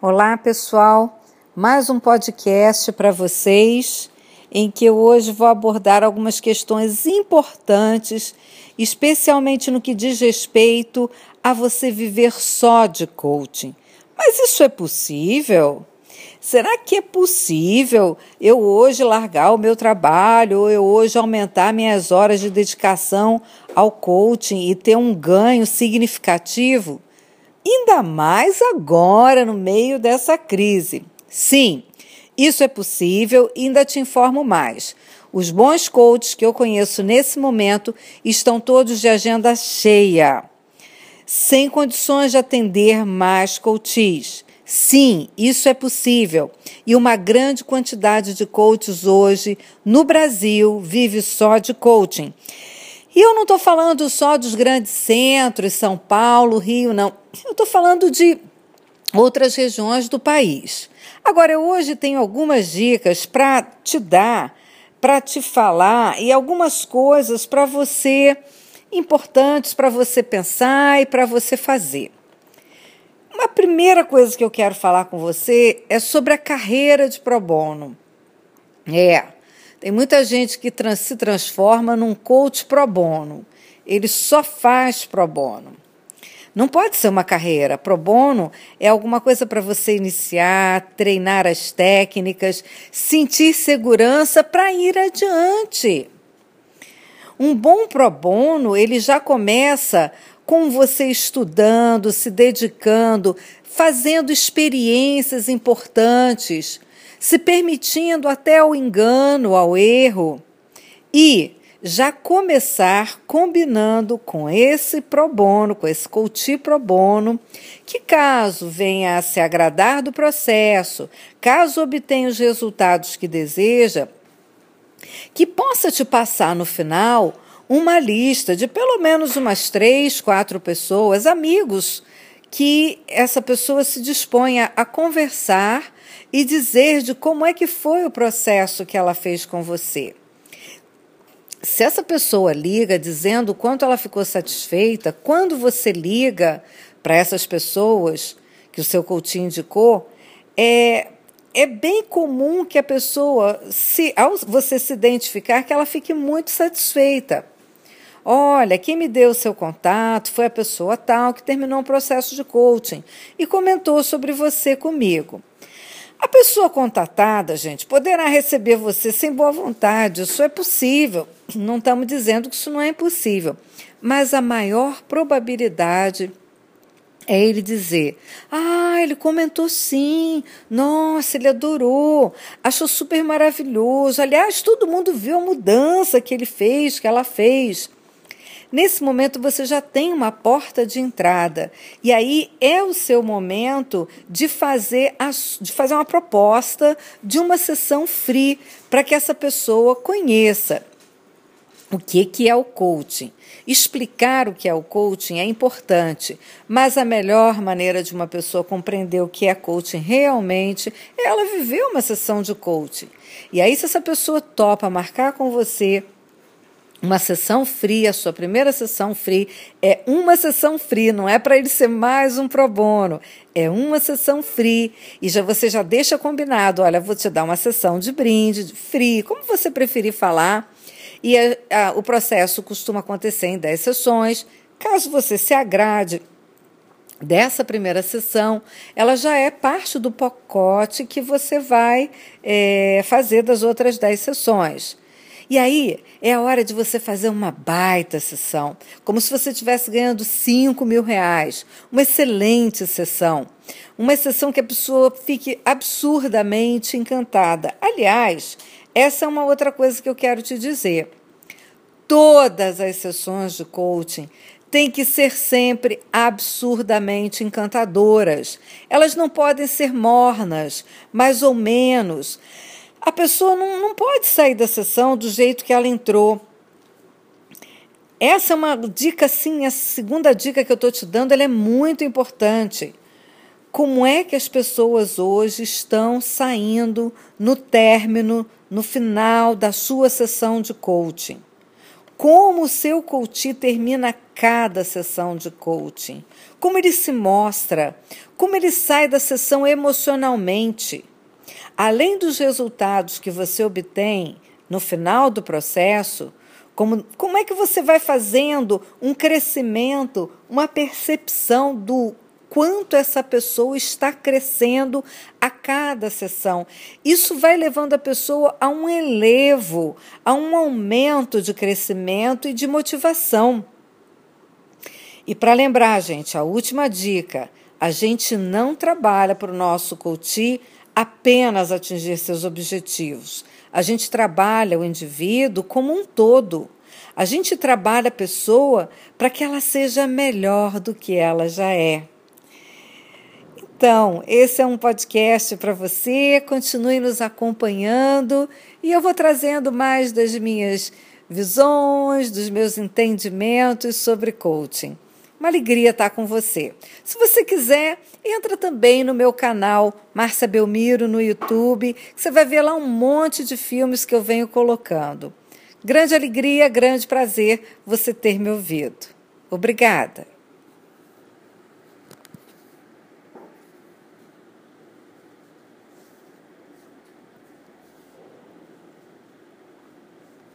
Olá, pessoal. Mais um podcast para vocês em que eu hoje vou abordar algumas questões importantes, especialmente no que diz respeito a você viver só de coaching. Mas isso é possível? Será que é possível eu hoje largar o meu trabalho ou eu hoje aumentar minhas horas de dedicação ao coaching e ter um ganho significativo? Ainda mais agora, no meio dessa crise. Sim, isso é possível ainda te informo mais. Os bons coaches que eu conheço nesse momento estão todos de agenda cheia, sem condições de atender mais coaches. Sim, isso é possível. E uma grande quantidade de coaches hoje no Brasil vive só de coaching. E eu não estou falando só dos grandes centros, São Paulo, Rio, não. Eu estou falando de outras regiões do país. Agora, eu hoje tenho algumas dicas para te dar, para te falar e algumas coisas para você importantes para você pensar e para você fazer. Uma primeira coisa que eu quero falar com você é sobre a carreira de pro bono. É, tem muita gente que trans, se transforma num coach pro bono. Ele só faz pro bono. Não pode ser uma carreira. Pro bono é alguma coisa para você iniciar, treinar as técnicas, sentir segurança para ir adiante. Um bom pro bono, ele já começa com você estudando, se dedicando, fazendo experiências importantes se permitindo até ao engano, ao erro, e já começar combinando com esse pro bono, com esse coach pro bono, que caso venha a se agradar do processo, caso obtenha os resultados que deseja, que possa te passar no final uma lista de pelo menos umas três, quatro pessoas, amigos, que essa pessoa se disponha a conversar e dizer de como é que foi o processo que ela fez com você. Se essa pessoa liga dizendo o quanto ela ficou satisfeita, quando você liga para essas pessoas que o seu coaching indicou, é, é bem comum que a pessoa, se ao você se identificar, que ela fique muito satisfeita. Olha, quem me deu o seu contato foi a pessoa tal que terminou um processo de coaching e comentou sobre você comigo. A pessoa contatada, gente, poderá receber você sem boa vontade, isso é possível. Não estamos dizendo que isso não é impossível, mas a maior probabilidade é ele dizer: Ah, ele comentou sim, nossa, ele adorou, achou super maravilhoso. Aliás, todo mundo viu a mudança que ele fez, que ela fez. Nesse momento você já tem uma porta de entrada e aí é o seu momento de fazer, a, de fazer uma proposta de uma sessão free para que essa pessoa conheça o que, que é o coaching. Explicar o que é o coaching é importante, mas a melhor maneira de uma pessoa compreender o que é coaching realmente é ela viver uma sessão de coaching. E aí, se essa pessoa topa marcar com você uma sessão free, a sua primeira sessão free é uma sessão free, não é para ele ser mais um pro bono, é uma sessão free e já você já deixa combinado, olha, vou te dar uma sessão de brinde, de free, como você preferir falar. E a, a, o processo costuma acontecer em 10 sessões. Caso você se agrade dessa primeira sessão, ela já é parte do pacote que você vai é, fazer das outras 10 sessões. E aí é a hora de você fazer uma baita sessão, como se você estivesse ganhando 5 mil reais. Uma excelente sessão. Uma sessão que a pessoa fique absurdamente encantada. Aliás, essa é uma outra coisa que eu quero te dizer. Todas as sessões de coaching têm que ser sempre absurdamente encantadoras. Elas não podem ser mornas, mais ou menos a pessoa não, não pode sair da sessão do jeito que ela entrou. Essa é uma dica, sim, a segunda dica que eu estou te dando, ela é muito importante. Como é que as pessoas hoje estão saindo no término, no final da sua sessão de coaching? como o seu coach termina cada sessão de coaching, como ele se mostra, como ele sai da sessão emocionalmente. Além dos resultados que você obtém no final do processo, como, como é que você vai fazendo um crescimento, uma percepção do quanto essa pessoa está crescendo a cada sessão. Isso vai levando a pessoa a um elevo, a um aumento de crescimento e de motivação. E para lembrar, gente, a última dica: a gente não trabalha para o nosso coach apenas atingir seus objetivos. A gente trabalha o indivíduo como um todo. A gente trabalha a pessoa para que ela seja melhor do que ela já é. Então, esse é um podcast para você. Continue nos acompanhando e eu vou trazendo mais das minhas visões, dos meus entendimentos sobre coaching. Uma alegria estar com você. Se você quiser, entra também no meu canal Márcia Belmiro no YouTube, que você vai ver lá um monte de filmes que eu venho colocando. Grande alegria, grande prazer você ter me ouvido. Obrigada.